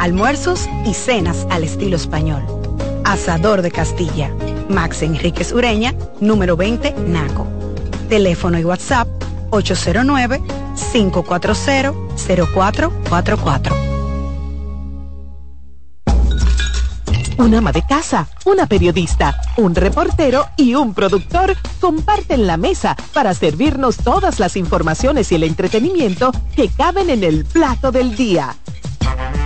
almuerzos y cenas al estilo español. Asador de Castilla. Max Enríquez Ureña, número 20, Naco. Teléfono y WhatsApp 809-540-0444. Un ama de casa, una periodista, un reportero y un productor comparten la mesa para servirnos todas las informaciones y el entretenimiento que caben en el plato del día.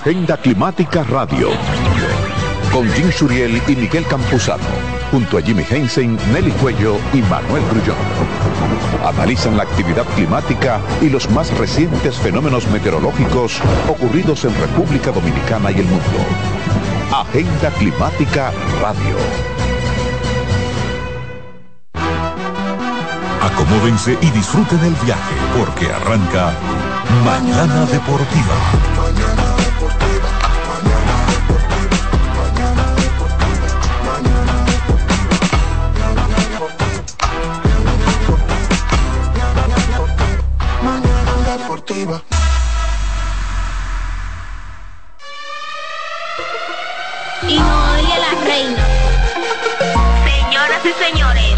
Agenda Climática Radio. Con Jim Suriel y Miguel Campuzano. Junto a Jimmy Hensen, Nelly Cuello y Manuel Grullón. Analizan la actividad climática y los más recientes fenómenos meteorológicos ocurridos en República Dominicana y el mundo. Agenda Climática Radio. Acomódense y disfruten el viaje porque arranca Mañana Deportiva. Y Noelia la reina. Señoras y señores,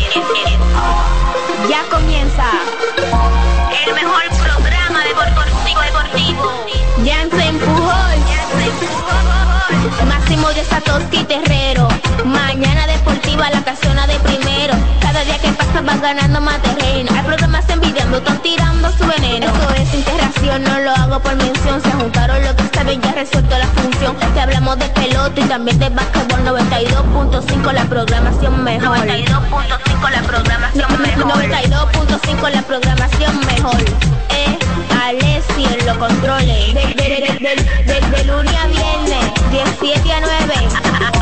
ya comienza el mejor programa deportivo deportivo. Jansen Pujol, Máximo de Satoshi Terrero. Mañana deportiva la casona de primero. Cada día que pasa vas ganando más terreno. Hay programas envidiando, están tirando su veneno. Eso es interacción, no lo hago por mención. Función. Te hablamos de pelota y también de básquetbol 92.5 la programación mejor. 92.5 la programación mejor. 92.5 la programación mejor. Eh, Alessi en los controles. De, de, de, de, de, de lunes a viernes, 17 a 9.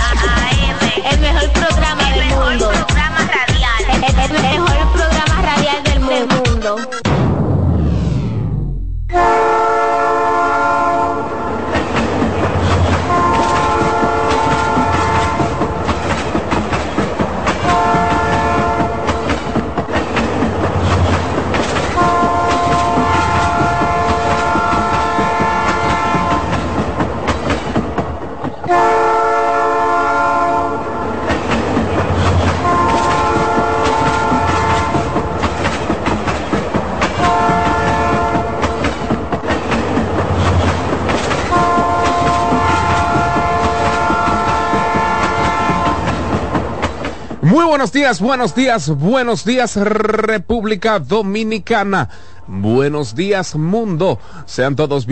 Muy buenos días, buenos días, buenos días República Dominicana. Buenos días mundo. Sean todos bien.